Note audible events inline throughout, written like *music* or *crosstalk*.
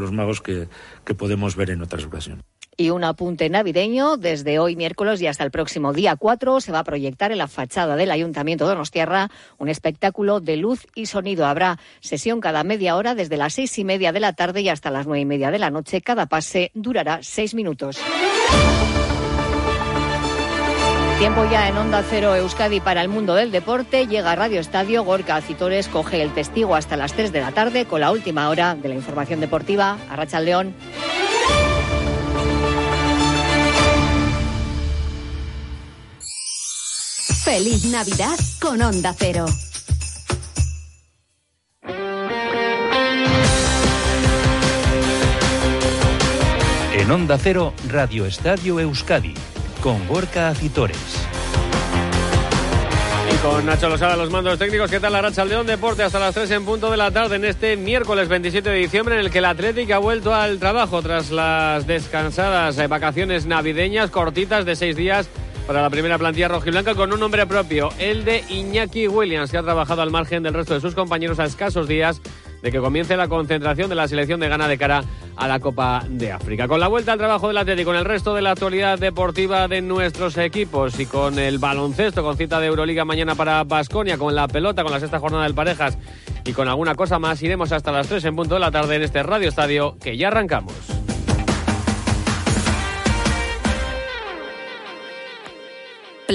los magos que, que podemos ver en otras ocasiones. Y un apunte navideño, desde hoy miércoles y hasta el próximo día 4 se va a proyectar en la fachada del Ayuntamiento de Donostierra un espectáculo de luz y sonido. Habrá sesión cada media hora desde las seis y media de la tarde y hasta las nueve y media de la noche. Cada pase durará seis minutos. Tiempo ya en Onda Cero Euskadi para el mundo del deporte. Llega Radio Estadio. Gorka Citores coge el testigo hasta las 3 de la tarde con la última hora de la información deportiva. Arracha León. Feliz Navidad con Onda Cero. En Onda Cero, Radio Estadio Euskadi, con Gorka Acitores. Y con Nacho Losada, los mandos técnicos, ¿qué tal la racha León Deporte hasta las 3 en punto de la tarde en este miércoles 27 de diciembre en el que el Atlético ha vuelto al trabajo tras las descansadas eh, vacaciones navideñas cortitas de seis días para la primera plantilla rojiblanca con un nombre propio, el de Iñaki Williams, que ha trabajado al margen del resto de sus compañeros a escasos días de que comience la concentración de la selección de Ghana de cara a la Copa de África. Con la vuelta al trabajo del Atlético, con el resto de la actualidad deportiva de nuestros equipos y con el baloncesto, con cita de Euroliga mañana para Basconia, con la pelota, con la sexta jornada del Parejas y con alguna cosa más, iremos hasta las 3 en punto de la tarde en este Radio Estadio que ya arrancamos.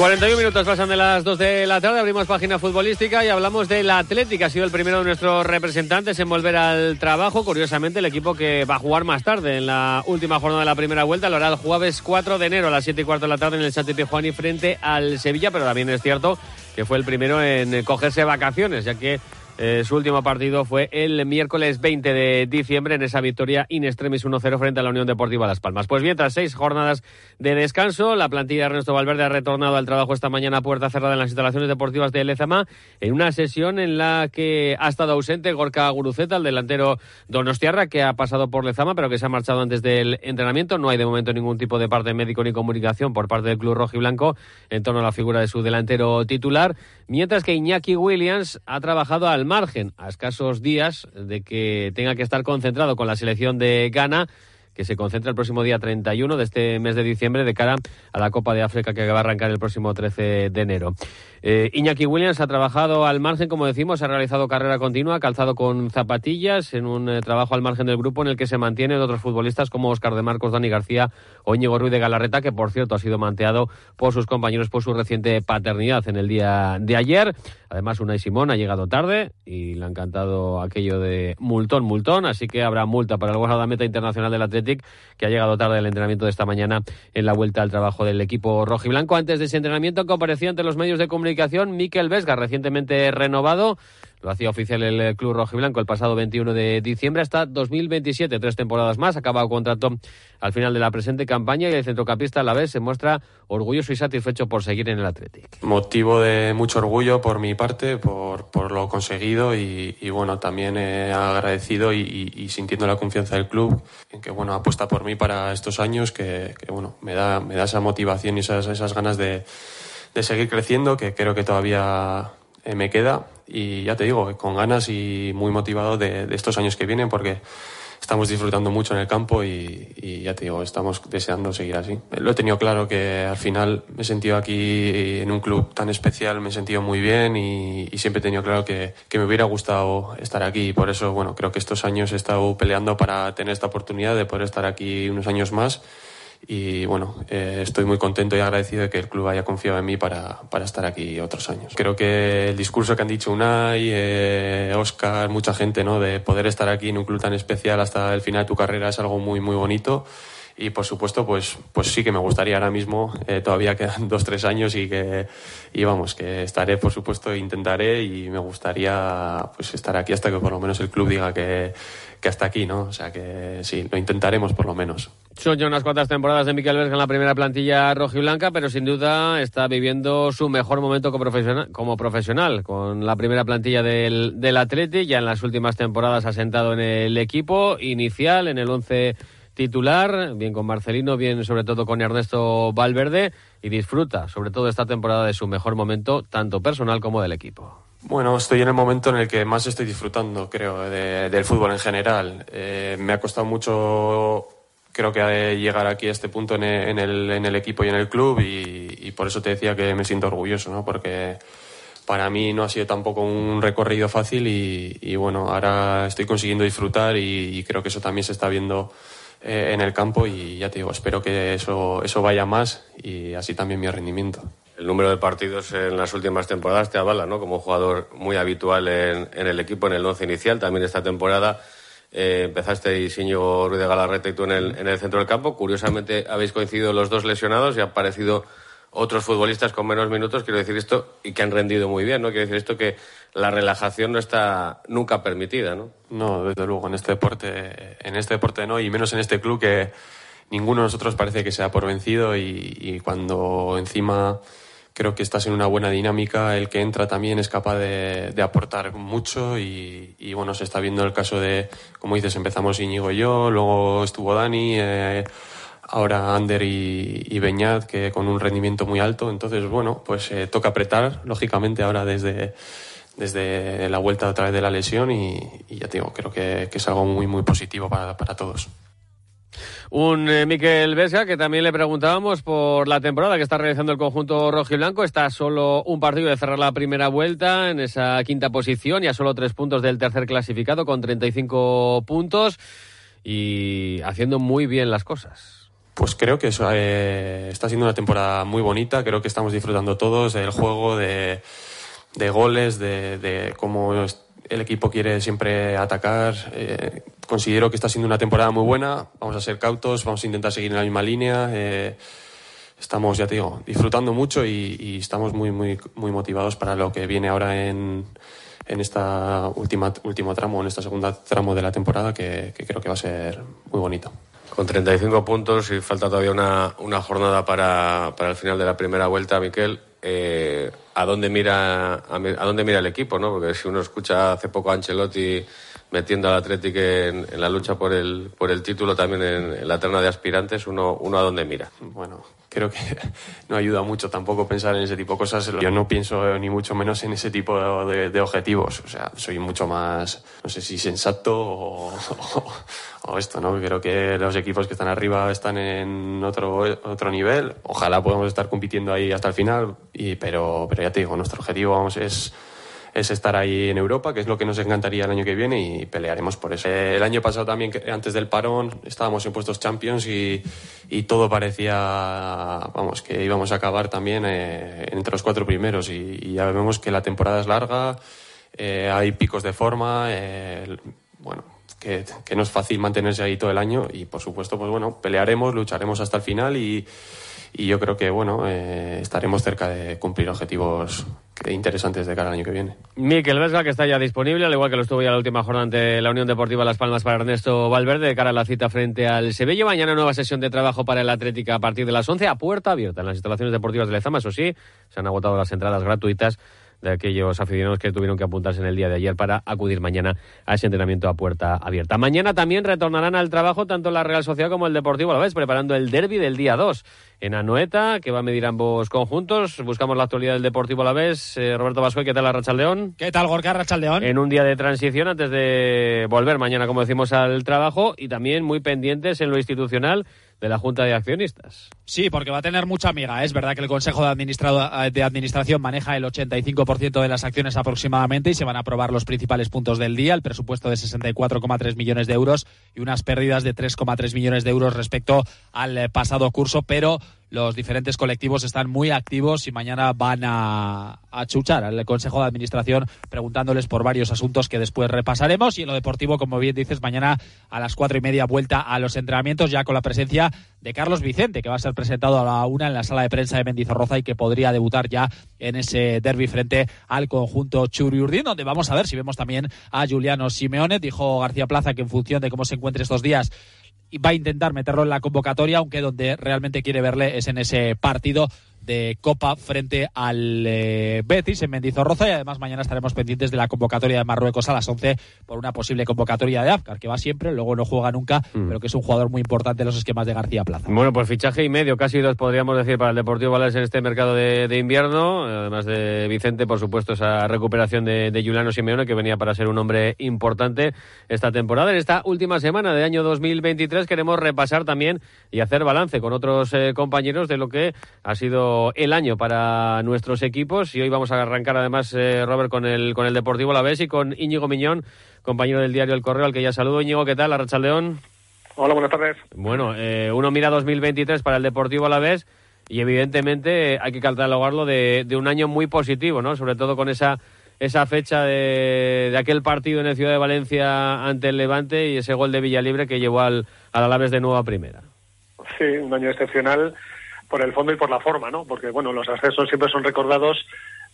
41 minutos pasan de las 2 de la tarde, abrimos página futbolística y hablamos del Atlético. Ha sido el primero de nuestros representantes en volver al trabajo. Curiosamente, el equipo que va a jugar más tarde en la última jornada de la primera vuelta lo hará el jueves 4 de enero a las 7 y cuarto de la tarde en el Santi Pijuani frente al Sevilla, pero también es cierto que fue el primero en cogerse vacaciones, ya que eh, su último partido fue el miércoles 20 de diciembre en esa victoria in extremis 1-0 frente a la Unión Deportiva Las Palmas. Pues bien, tras seis jornadas de descanso, la plantilla de Ernesto Valverde ha retornado al trabajo esta mañana a puerta cerrada en las instalaciones deportivas de Lezama en una sesión en la que ha estado ausente Gorka Guruceta, el delantero Donostiarra, que ha pasado por Lezama, pero que se ha marchado antes del entrenamiento. No hay de momento ningún tipo de parte médico ni comunicación por parte del club rojo y blanco en torno a la figura de su delantero titular, mientras que Iñaki Williams ha trabajado al margen, a escasos días de que tenga que estar concentrado con la selección de Ghana que se concentra el próximo día 31 de este mes de diciembre de cara a la Copa de África que va a arrancar el próximo 13 de enero. Eh, Iñaki Williams ha trabajado al margen, como decimos, ha realizado carrera continua, calzado con zapatillas, en un eh, trabajo al margen del grupo en el que se mantienen otros futbolistas como Oscar de Marcos, Dani García o Íñigo Ruiz de Galarreta, que por cierto ha sido manteado por sus compañeros por su reciente paternidad en el día de ayer. Además, Unai Simón ha llegado tarde y le ha encantado aquello de multón, multón, así que habrá multa para el guardameta internacional del Que ha llegado tarde al entrenamiento de esta mañana en la vuelta al trabajo del equipo rojiblanco. Antes de ese entrenamiento compareció ante los medios de comunicación Miquel Vesga, recientemente renovado. Lo hacía oficial el eh, Club Rojiblanco el pasado 21 de diciembre hasta 2027, tres temporadas más. Acabado contrato al final de la presente campaña y el centrocampista a la vez se muestra orgulloso y satisfecho por seguir en el Athletic. Motivo de mucho orgullo por mi parte, por, por lo conseguido y, bueno, también he agradecido y, y, sintiendo la confianza del club en que bueno, apuesta por mí para estos años, que, que bueno, me da, me da esa motivación y esas, esas ganas de, de seguir creciendo, que creo que todavía eh, me queda y ya te digo, con ganas y muy motivado de, estos años que vienen porque estamos disfrutando mucho en el campo y, ya te digo, estamos deseando seguir así. Lo he tenido claro que al final me he sentido aquí en un club tan especial, me he sentido muy bien y, y siempre he tenido claro que, que, me hubiera gustado estar aquí y por eso, bueno, creo que estos años he estado peleando para tener esta oportunidad de poder estar aquí unos años más y bueno, eh, estoy muy contento y agradecido de que el club haya confiado en mí para, para estar aquí otros años. Creo que el discurso que han dicho Unai, eh, Oscar, mucha gente, ¿no? de poder estar aquí en un club tan especial hasta el final de tu carrera es algo muy, muy bonito. Y por supuesto, pues, pues sí que me gustaría ahora mismo, eh, todavía quedan *laughs* dos, tres años y que, y vamos, que estaré, por supuesto, intentaré y me gustaría pues estar aquí hasta que por lo menos el club diga que, que hasta aquí, ¿no? O sea que sí, lo intentaremos por lo menos. Son ya unas cuantas temporadas de Miquel Vesga en la primera plantilla rojiblanca, pero sin duda está viviendo su mejor momento como profesional, como profesional con la primera plantilla del, del Atleti. Ya en las últimas temporadas ha sentado en el equipo inicial, en el once titular, bien con Marcelino, bien sobre todo con Ernesto Valverde, y disfruta sobre todo esta temporada de su mejor momento, tanto personal como del equipo. Bueno, estoy en el momento en el que más estoy disfrutando, creo, del fútbol en general. Eh, me ha costado mucho creo que llegar aquí a este punto en el, en el, equipo y en el club y, por eso te decía que me siento orgulloso, ¿no? Porque para mí no ha sido tampoco un recorrido fácil y, bueno, ahora estoy consiguiendo disfrutar y, creo que eso también se está viendo eh, en el campo y ya te digo, espero que eso, eso vaya más y así también mi rendimiento. El número de partidos en las últimas temporadas te avala, ¿no? Como jugador muy habitual en, en el equipo, en el once inicial, también esta temporada eh, empezaste Íñigo Ruiz de Galarreta y tú en el, en el centro del campo. Curiosamente habéis coincidido los dos lesionados y han aparecido otros futbolistas con menos minutos, quiero decir esto, y que han rendido muy bien, ¿no? Quiero decir esto que la relajación no está nunca permitida, ¿no? No, desde luego, en este deporte, en este deporte no, y menos en este club que ninguno de nosotros parece que sea por vencido y cuando encima creo que estás en una buena dinámica. El que entra también es capaz de, aportar mucho y, bueno, se está viendo el caso de, como dices, empezamos Íñigo y yo, luego estuvo Dani, eh, ahora Ander y, Beñat, que con un rendimiento muy alto. Entonces, bueno, pues eh, toca apretar, lógicamente, ahora desde desde la vuelta a través de la lesión y, ya te digo, creo que, es algo muy, muy positivo para todos. Un eh, Miquel Vesga que también le preguntábamos por la temporada que está realizando el conjunto rojo y blanco. Está solo un partido de cerrar la primera vuelta en esa quinta posición y a solo tres puntos del tercer clasificado con 35 puntos y haciendo muy bien las cosas. Pues creo que eso, eh, está siendo una temporada muy bonita. Creo que estamos disfrutando todos del juego, de, goles, de, de cómo el equipo quiere siempre atacar. Eh, considero que está siendo una temporada muy buena. Vamos a ser cautos, vamos a intentar seguir en la misma línea. Eh, estamos, ya te digo, disfrutando mucho y, estamos muy, muy, muy motivados para lo que viene ahora en, en esta última último tramo, en esta segunda tramo de la temporada, que, creo que va a ser muy bonito. Con 35 puntos y falta todavía una, una jornada para, para el final de la primera vuelta, Miquel. Eh, a dónde mira a, dónde mira el equipo, ¿no? Porque si uno escucha hace poco a Ancelotti metiendo al Atlético en, la lucha por el, por el título también en, la terna de aspirantes, uno, uno a dónde mira. Bueno, creo que *laughs* no ayuda mucho tampoco pensar en ese tipo de cosas. Yo no pienso ni mucho menos en ese tipo de, objetivos. O sea, soy mucho más, no sé si sensato o, *laughs* o, esto, ¿no? Creo que los equipos que están arriba están en otro, otro nivel. Ojalá podamos estar compitiendo ahí hasta el final, y, pero, pero ya te digo, nuestro objetivo vamos, es es estar ahí en Europa, que es lo que nos encantaría el año que viene y pelearemos por eso. Eh, el año pasado también, antes del parón, estábamos en puestos Champions y, y todo parecía, vamos, que íbamos a acabar también eh, entre los cuatro primeros y, ya vemos que la temporada es larga, eh, hay picos de forma, bueno, que, que, no es fácil mantenerse ahí todo el año y por supuesto, pues bueno, pelearemos, lucharemos hasta el final y y yo creo que bueno eh, estaremos cerca de cumplir objetivos interesantes de cara al año que viene. Miquel Vesga, que está ya disponible, al igual que lo estuvo ya la última jornada ante la Unión Deportiva Las Palmas para Ernesto Valverde, de cara a la cita frente al Sevilla. Mañana nueva sesión de trabajo para el Atlético a partir de las 11 a puerta abierta en las instalaciones deportivas de Lezama. Eso sí, se han agotado las entradas gratuitas de aquellos aficionados que tuvieron que apuntarse en el día de ayer para acudir mañana a ese entrenamiento a puerta abierta. Mañana también retornarán al trabajo tanto la Real Sociedad como el Deportivo a la vez, preparando el derby del día 2 en Anoeta, que va a medir ambos conjuntos. Buscamos la actualidad del Deportivo a la vez. Eh, Roberto Vasco, ¿qué tal la Rachaldeón? ¿Qué tal Gorka Rachaldeón? En un día de transición antes de volver mañana, como decimos, al trabajo y también muy pendientes en lo institucional de la Junta de Accionistas. Sí, porque va a tener mucha amiga. Es verdad que el Consejo de, de Administración maneja el 85% de las acciones aproximadamente y se van a aprobar los principales puntos del día, el presupuesto de 64,3 millones de euros y unas pérdidas de 3,3 millones de euros respecto al eh, pasado curso, pero los diferentes colectivos están muy activos y mañana van a, chuchar al Consejo de Administración preguntándoles por varios asuntos que después repasaremos. Y en lo deportivo, como bien dices, mañana a las cuatro y media vuelta a los entrenamientos, ya con la presencia de Carlos Vicente, que va a ser presentado a la una en la sala de prensa de Mendizorroza y que podría debutar ya en ese derby frente al conjunto Churiurdín, donde vamos a ver si vemos también a Juliano Simeone. Dijo García Plaza que en función de cómo se encuentre estos días va a intentar meterlo en la convocatoria, aunque donde realmente quiere verle es en ese partido de Copa frente al eh, Betis en Mendizorroza y además mañana estaremos pendientes de la convocatoria de Marruecos a las 11 por una posible convocatoria de Afkar, que va siempre, luego no juega nunca, mm. pero que es un jugador muy importante en los esquemas de García Plaza. Bueno, pues fichaje y medio, casi dos podríamos decir para el Deportivo Valas en este mercado de, invierno, además de Vicente, por supuesto, esa recuperación de, de Juliano Simeone, que venía para ser un hombre importante esta temporada. En esta última semana de año 2023 queremos repasar también y hacer balance con otros eh, compañeros de lo que ha sido el año para nuestros equipos y hoy vamos a arrancar además, eh, Robert, con el, con el Deportivo La Vez y con Íñigo Miñón, compañero del diario El Correo, al que ya saludo. Íñigo, ¿qué tal? Arracha León. Hola, buenas tardes. Bueno, eh, uno mira 2023 para el Deportivo La Vez y evidentemente hay que catalogarlo de, de un año muy positivo, ¿no? Sobre todo con esa esa fecha de, de, aquel partido en el Ciudad de Valencia ante el Levante y ese gol de Villalibre que llevó al, al Alaves de nueva primera. Sí, un año excepcional por el fondo y por la forma, ¿no? Porque, bueno, los accesos siempre son recordados,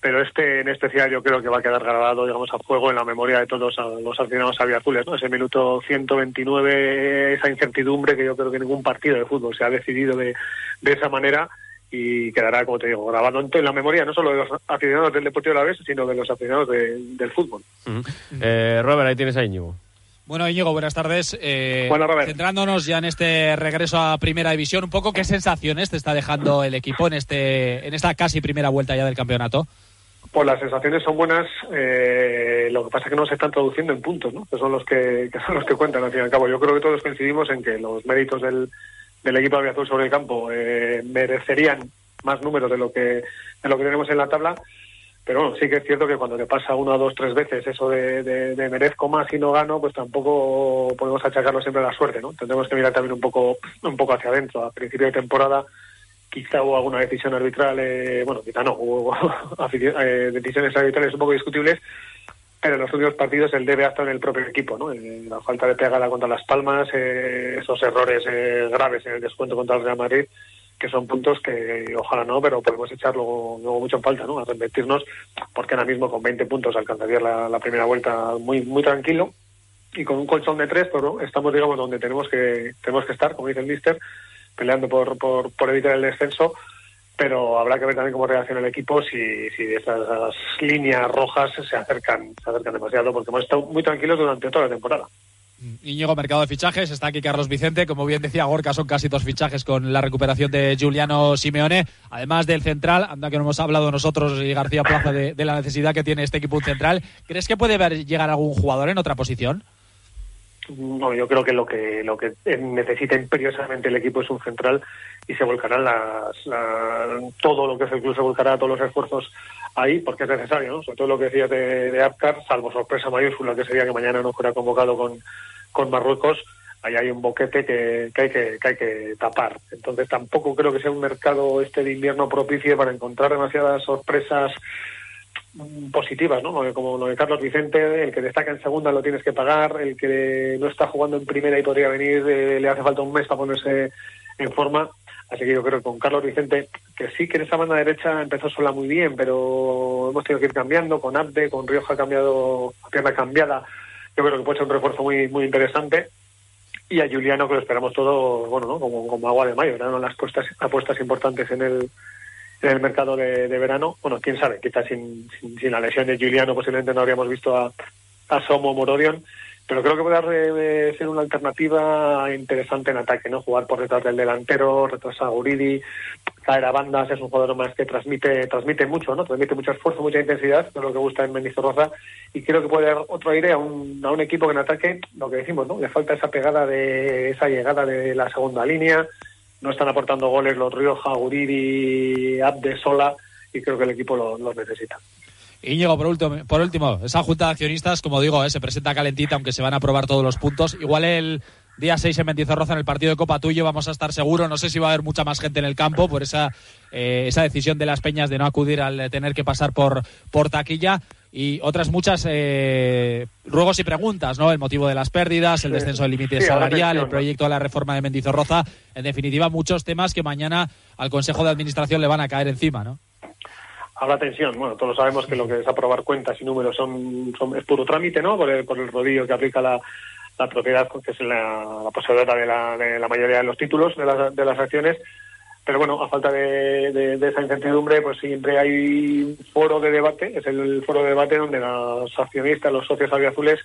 pero este en especial yo creo que va a quedar grabado, digamos, a fuego en la memoria de todos los aficionados aviazules, ¿no? Ese minuto 129, esa incertidumbre que yo creo que ningún partido de fútbol se ha decidido de, de esa manera y quedará, como te digo, grabado en la memoria no solo de los aficionados del Deportivo de la Vez, sino de los aficionados del fútbol. eh, Robert, ahí tienes a Íñigo. Bueno, Íñigo, buenas tardes. Eh, bueno, centrándonos ya en este regreso a Primera División, un poco qué sensaciones te está dejando el equipo en este en esta casi primera vuelta ya del campeonato. Pues las sensaciones son buenas. Eh, lo que pasa es que no se están traduciendo en puntos, ¿no? Que son los que, *laughs* son los que cuentan al fin y al cabo. Yo creo que todos coincidimos en que los méritos del, del equipo de Azul sobre el campo eh, merecerían más números de lo que de lo que tenemos en la tabla pero bueno, sí que es cierto que cuando te pasa una, dos, tres veces eso de, de, merezco más y no gano, pues tampoco podemos achacarlo siempre a la suerte, ¿no? Tendremos que mirar también un poco, un poco hacia adentro. A principio de temporada quizá hubo alguna decisión arbitral, eh, bueno, quizá no, hubo *laughs* eh, decisiones arbitrales un poco discutibles, pero en los últimos partidos el debe hasta en el propio equipo, ¿no? Eh, la falta de pegada contra Las Palmas, esos errores graves en el descuento contra el Real Madrid, que son puntos que ojalá no, pero podemos echarlo luego, mucho en falta, ¿no? A repetirnos, porque ahora mismo con 20 puntos alcanzaría la, primera vuelta muy muy tranquilo y con un colchón de tres, pero pues, estamos, digamos, donde tenemos que tenemos que estar, como dice el mister, peleando por, por, por evitar el descenso, pero habrá que ver también cómo reacciona el equipo si, si esas líneas rojas se acercan, se acercan demasiado, porque hemos estado muy tranquilos durante toda la temporada. Íñigo, mercado de fichajes, está aquí Carlos Vicente, como bien decía Gorka, son casi dos fichajes con la recuperación de Giuliano Simeone, además del central, anda que no hemos hablado nosotros y García Plaza de, la necesidad que tiene este equipo central, ¿crees que puede ver llegar algún jugador en otra posición? No, yo creo que lo que lo que necesita imperiosamente el equipo es un central y se volcarán las, todo lo que es el club se volcará todos los esfuerzos ahí porque es necesario, ¿no? Sobre todo lo que decías de, de Apcar, salvo sorpresa mayúscula que sería que mañana no fuera convocado con, con Marruecos, ahí hay un boquete que, que, hay que, que hay que tapar. Entonces tampoco creo que sea un mercado este de invierno propicio para encontrar demasiadas sorpresas mm, positivas, ¿no? Como lo de Carlos Vicente, el que destaca en segunda lo tienes que pagar, el que no está jugando en primera y podría venir, eh, le hace falta un mes para ponerse en forma. Así que yo creo que con Carlos Vicente, que sí que en esa banda derecha empezó sola muy bien, pero hemos tenido que ir cambiando, con Abde, con Rioja ha cambiado, pierna cambiada, yo creo que puede ser un refuerzo muy, muy interesante. Y a Juliano, que lo esperamos todo, bueno, ¿no? como, como agua de mayo, eran las apuestas, apuestas importantes en el, en el mercado de, verano. Bueno, quién sabe, quizás sin, sin, la lesión de Juliano posiblemente no habríamos visto a, a Somo Morodion pero creo que puede ser una alternativa interesante en ataque, ¿no? Jugar por detrás del delantero, retrasar a Uridi, caer a bandas, es un jugador más que transmite transmite mucho, ¿no? Transmite mucho esfuerzo, mucha intensidad, que es lo que gusta en Mendizorroza, y creo que puede dar otro aire a un, a un equipo que en ataque, lo que decimos, ¿no? Le falta esa pegada de esa llegada de la segunda línea, no están aportando goles los Rioja, Uridi, Abde, Sola, y creo que el equipo los necesita. Íñigo, por último, por último, esa junta de accionistas, como digo, eh, se presenta calentita, aunque se van a aprobar todos los puntos. Igual el día 6 en Mendizorroza, en el partido de Copa Tuyo, vamos a estar seguros. No sé si va a haber mucha más gente en el campo por esa, eh, esa decisión de las peñas de no acudir al tener que pasar por, por taquilla y otras muchas eh, ruegos y preguntas, ¿no? El motivo de las pérdidas, el descenso del límite salarial, el proyecto de la reforma de Mendizorroza, en definitiva muchos temas que mañana al Consejo de Administración le van a caer encima, ¿no? Habrá tensión. Bueno, todos sabemos que lo que es aprobar cuentas y números son, son es puro trámite, ¿no? Por el, por el rodillo que aplica la, la propiedad que es la, la poseedora de la, de la mayoría de los títulos de las, de las acciones pero bueno, a falta de, esa incertidumbre, pues siempre hay foro de debate, es el, foro de debate donde los accionistas, los socios azules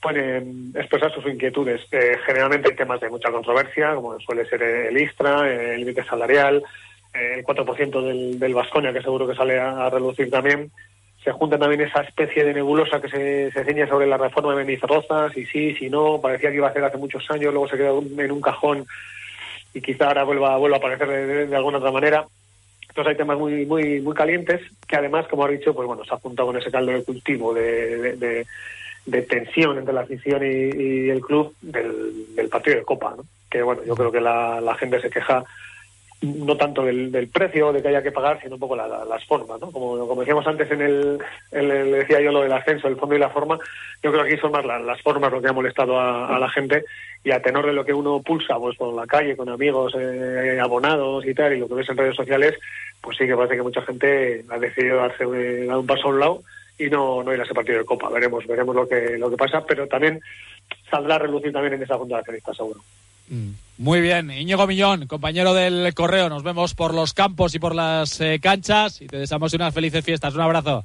pueden expresar sus inquietudes. Eh, generalmente hay temas de mucha controversia, como suele ser el ISTRA, el límite salarial, el 4% del, del Vasconia, que seguro que sale a, relucir también. Se junta también esa especie de nebulosa que se, se ciña sobre la reforma de Benizarrozas, y sí, si no, parecía que iba a ser hace muchos años, luego se quedó en un cajón y quizá ahora vuelva, vuelva a aparecer de, alguna otra manera. Entonces hay temas muy, muy, muy calientes que además, como ha dicho, pues bueno, se ha juntado con ese caldo de cultivo de, de, tensión entre la afición y, el club del, del, partido de Copa, ¿no? Que bueno, yo creo que la gente se queja no tanto del, del, precio de que haya que pagar, sino un poco las formas, ¿no? Como, decíamos antes en el, el, decía yo lo del ascenso, el fondo y la forma, yo creo que aquí son más las formas lo que ha molestado a, la gente y a tenor de lo que uno pulsa, pues por la calle, con amigos, eh, abonados y tal, y lo que ves en redes sociales, pues sí que parece que mucha gente ha decidido darse dar un paso a un lado y no, no ir a ese partido de Copa. Veremos, veremos lo que, lo que pasa, pero también saldrá a relucir también en esa junta de accionistas, seguro. Mm. Muy bien, Íñigo Millón, compañero del correo, nos vemos por los campos y por las eh, canchas y te deseamos unas felices fiestas. Un abrazo.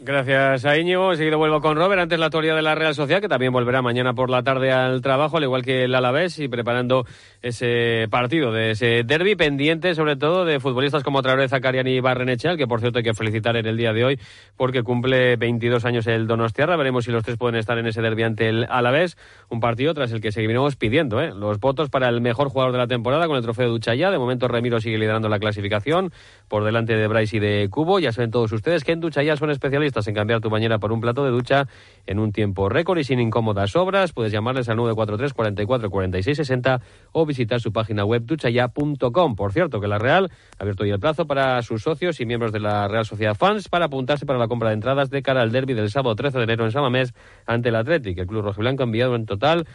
Gracias a Íñigo. Enseguida vuelvo con Robert. Antes la actualidad de la Real Sociedad, que también volverá mañana por la tarde al trabajo, al igual que el Alavés, y preparando ese partido de ese derby pendiente, sobre todo de futbolistas como Traoré, Zacarian y Barrenechal, que por cierto hay que felicitar en el día de hoy porque cumple 22 años el Donostiarra. Veremos si los tres pueden estar en ese derby ante el Alavés. Un partido tras el que seguiremos pidiendo ¿eh? los votos para el mejor jugador de la temporada con el trofeo de Duchaya. De momento Remiro sigue liderando la clasificación por delante de Bryce y de Cubo. Ya saben todos ustedes que en Duchaya son especialistas en cambiar tu bañera por un plato de ducha en un tiempo récord y sin incómodas obras. Puedes llamarles al 943 44 46 60 o visitar su página web duchaya.com. Por cierto, que la Real ha abierto hoy el plazo para sus socios y miembros de la Real Sociedad Fans para apuntarse para la compra de entradas de cara al derby del sábado 13 de enero en Samamés ante el Athletic. El club rojiblanco ha enviado en total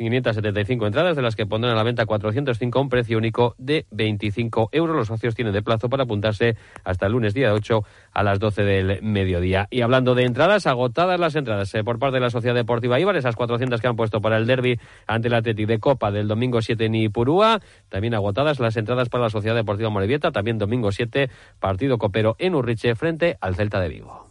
575 entradas, de las que pondrán a la venta 405 a un precio único de 25 euros. Los socios tienen de plazo para apuntarse hasta el lunes día 8 a las 12 del mediodía. Y hablando de entradas, agotadas las entradas eh, por parte de la Sociedad Deportiva Ibar, esas 400 que han puesto para el derby ante el Atleti de Copa del domingo 7 en Ipurúa, también agotadas las entradas para la Sociedad Deportiva Morevieta, también domingo 7, partido copero en Urriche frente al Celta de Vigo.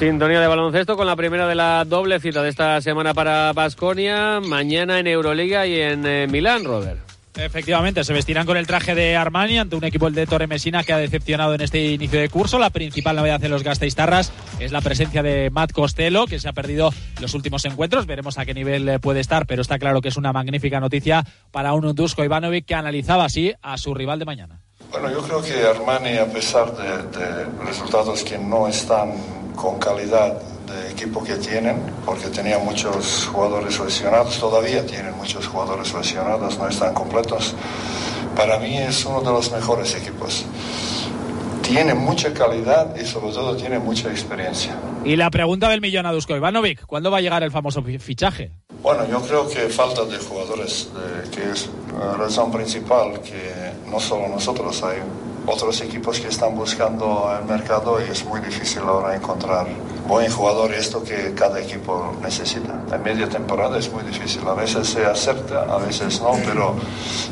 Sintonía de baloncesto con la primera de la doble cita de esta semana para Basconia, mañana en Euroliga y en eh, Milán, Robert. Efectivamente, se vestirán con el traje de Armani ante un equipo el de Torre Messina que ha decepcionado en este inicio de curso. La principal novedad en los Gasteiztarras es la presencia de Matt Costello, que se ha perdido los últimos encuentros. Veremos a qué nivel eh, puede estar, pero está claro que es una magnífica noticia para un Dusko Ivanovic que analizaba así a su rival de mañana. Bueno, yo creo que Armani, a pesar de, de resultados que no están con calidad de equipo que tienen, porque tenía muchos jugadores lesionados, todavía tienen muchos jugadores lesionados, no están completos. Para mí es uno de los mejores equipos. Tiene mucha calidad y sobre todo tiene mucha experiencia. Y la pregunta del millón a Dusko Ivanovic, ¿cuándo va a llegar el famoso fichaje? Bueno, yo creo que falta de jugadores, que es la razón principal, que no solo nosotros hay otros equipos que están buscando el mercado y es muy difícil ahora encontrar buen jugador esto que cada equipo necesita. En media temporada es muy difícil, a veces se acerta, a veces no, pero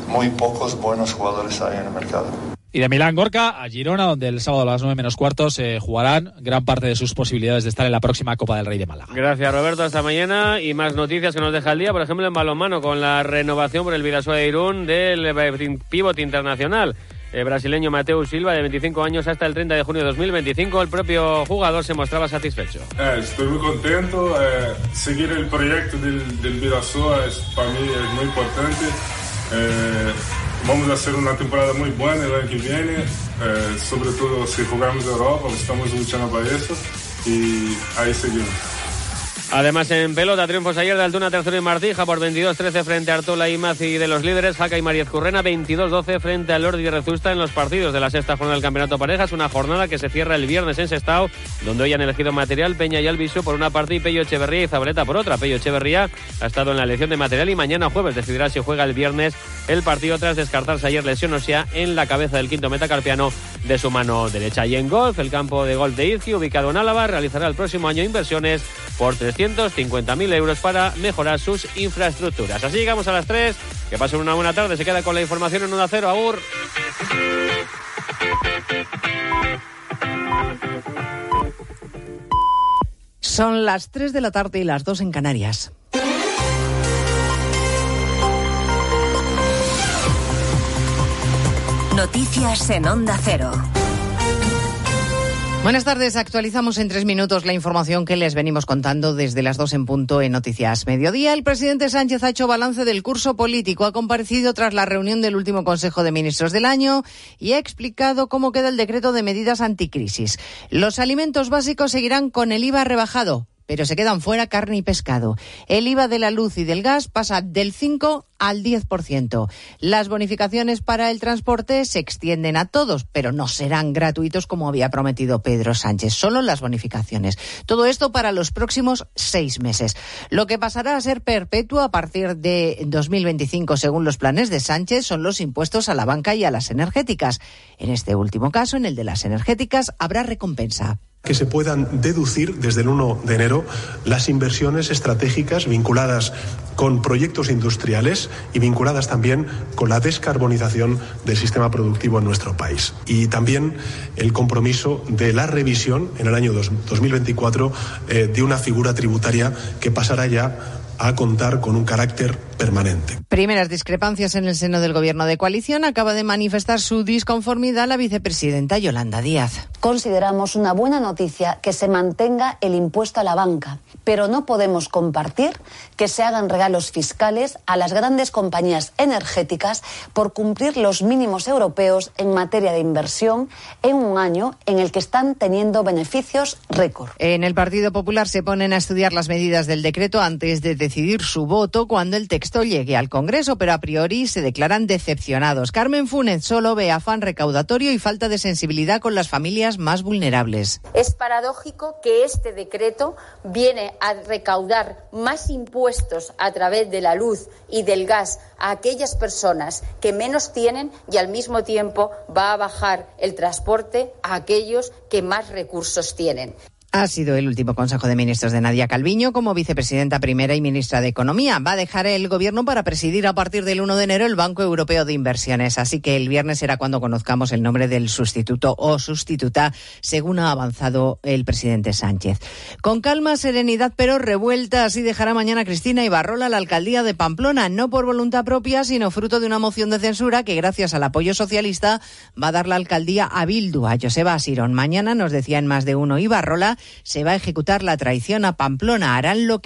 muy pocos buenos jugadores hay en el mercado. Y de Milán Gorka a Girona, donde el sábado a las 9 menos cuartos se jugarán gran parte de sus posibilidades de estar en la próxima Copa del Rey de Málaga. Gracias Roberto, hasta mañana y más noticias que nos deja el día, por ejemplo en balonmano con la renovación por el Vidasoa de Irún del pívot internacional el brasileño Mateo Silva, de 25 años, hasta el 30 de junio de 2025. El propio jugador se mostraba satisfecho. Eh, estoy muy contento. Eh, seguir el proyecto del, del Virasoa es, para mí es muy importante. Eh, vamos a hacer una temporada muy buena el año que viene, sobre todo si jugamos Europa, estamos luchando para eso y ahí seguimos. Además, en pelota, triunfos ayer de Altuna, Tercero y Martija por 22-13 frente a Artola y Mazi de los líderes, Jaca y Mariez Currena, 22-12 frente a Lordi y Rezusta en los partidos de la sexta jornada del Campeonato Parejas, una jornada que se cierra el viernes en Sestao, donde hoy han elegido material Peña y Alviso por una parte y Pello Echeverría y Zabaleta por otra. Pello Echeverría ha estado en la elección de material y mañana jueves decidirá si juega el viernes el partido tras descartarse ayer lesión sea en la cabeza del quinto metacarpiano de su mano derecha. Y en golf, el campo de golf de Izqui, ubicado en Álava, realizará el próximo año inversiones por 350.000 euros para mejorar sus infraestructuras. Así llegamos a las 3. Que pasen una buena tarde. Se queda con la información en 1 0. Agur. Son las 3 de la tarde y las 2 en Canarias. Noticias en Onda Cero. Buenas tardes. Actualizamos en tres minutos la información que les venimos contando desde las dos en punto en Noticias Mediodía. El presidente Sánchez ha hecho balance del curso político, ha comparecido tras la reunión del último Consejo de Ministros del año y ha explicado cómo queda el decreto de medidas anticrisis. Los alimentos básicos seguirán con el IVA rebajado pero se quedan fuera carne y pescado. El IVA de la luz y del gas pasa del 5 al 10%. Las bonificaciones para el transporte se extienden a todos, pero no serán gratuitos como había prometido Pedro Sánchez, solo las bonificaciones. Todo esto para los próximos seis meses. Lo que pasará a ser perpetuo a partir de 2025, según los planes de Sánchez, son los impuestos a la banca y a las energéticas. En este último caso, en el de las energéticas, habrá recompensa que se puedan deducir desde el 1 de enero las inversiones estratégicas vinculadas con proyectos industriales y vinculadas también con la descarbonización del sistema productivo en nuestro país. Y también el compromiso de la revisión en el año 2024 eh, de una figura tributaria que pasará ya a contar con un carácter permanente. Primeras discrepancias en el seno del gobierno de coalición. Acaba de manifestar su disconformidad la vicepresidenta Yolanda Díaz. Consideramos una buena noticia que se mantenga el impuesto a la banca, pero no podemos compartir que se hagan regalos fiscales a las grandes compañías energéticas por cumplir los mínimos europeos en materia de inversión en un año en el que están teniendo beneficios récord. En el Partido Popular se ponen a estudiar las medidas del decreto antes de decidir su voto cuando el texto llegue al Congreso, pero a priori se declaran decepcionados. Carmen Funes solo ve afán recaudatorio y falta de sensibilidad con las familias más vulnerables. Es paradójico que este decreto viene a recaudar más impuestos a través de la luz y del gas a aquellas personas que menos tienen y al mismo tiempo va a bajar el transporte a aquellos que más recursos tienen. Ha sido el último Consejo de Ministros de Nadia Calviño como vicepresidenta primera y ministra de Economía. Va a dejar el gobierno para presidir a partir del 1 de enero el Banco Europeo de Inversiones. Así que el viernes será cuando conozcamos el nombre del sustituto o sustituta, según ha avanzado el presidente Sánchez. Con calma, serenidad, pero revuelta. Así dejará mañana Cristina Ibarrola la alcaldía de Pamplona, no por voluntad propia, sino fruto de una moción de censura que, gracias al apoyo socialista, va a dar la alcaldía a Bildu, a Joseba. Mañana, nos decía en más de uno Ibarrola, se va a ejecutar la traición a Pamplona. Harán lo que